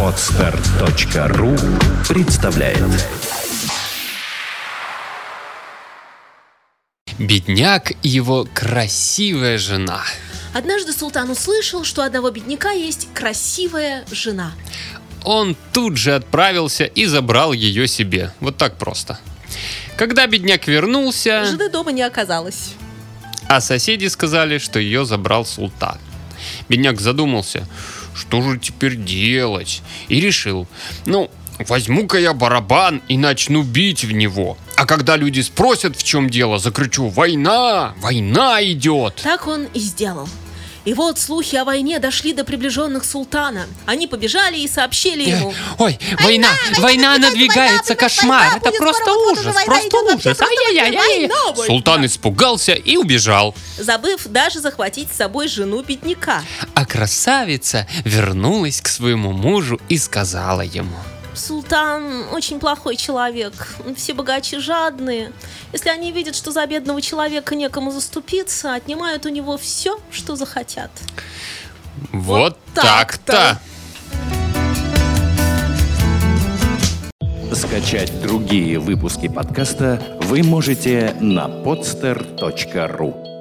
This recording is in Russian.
Отстар.ру представляет Бедняк и его красивая жена. Однажды султан услышал, что у одного бедняка есть красивая жена. Он тут же отправился и забрал ее себе. Вот так просто. Когда бедняк вернулся, Жены дома не оказалось. а соседи сказали, что ее забрал султан. Бедняк задумался, что же теперь делать? И решил, ну, возьму-ка я барабан и начну бить в него. А когда люди спросят, в чем дело, закричу «Война! Война идет!» Так он и сделал. И вот слухи о войне дошли до приближенных султана. Они побежали и сообщили ему. Ой, война, война надвигается, кошмар. Это просто ужас, просто ужас. Ай-яй-яй. Султан испугался и убежал. забыв даже захватить с собой жену бедняка. А красавица вернулась к своему мужу и сказала ему. Султан очень плохой человек. Все богачи жадные. Если они видят, что за бедного человека некому заступиться, отнимают у него все, что захотят. Вот так-то. так-то. Скачать другие выпуски подкаста вы можете на podster.ru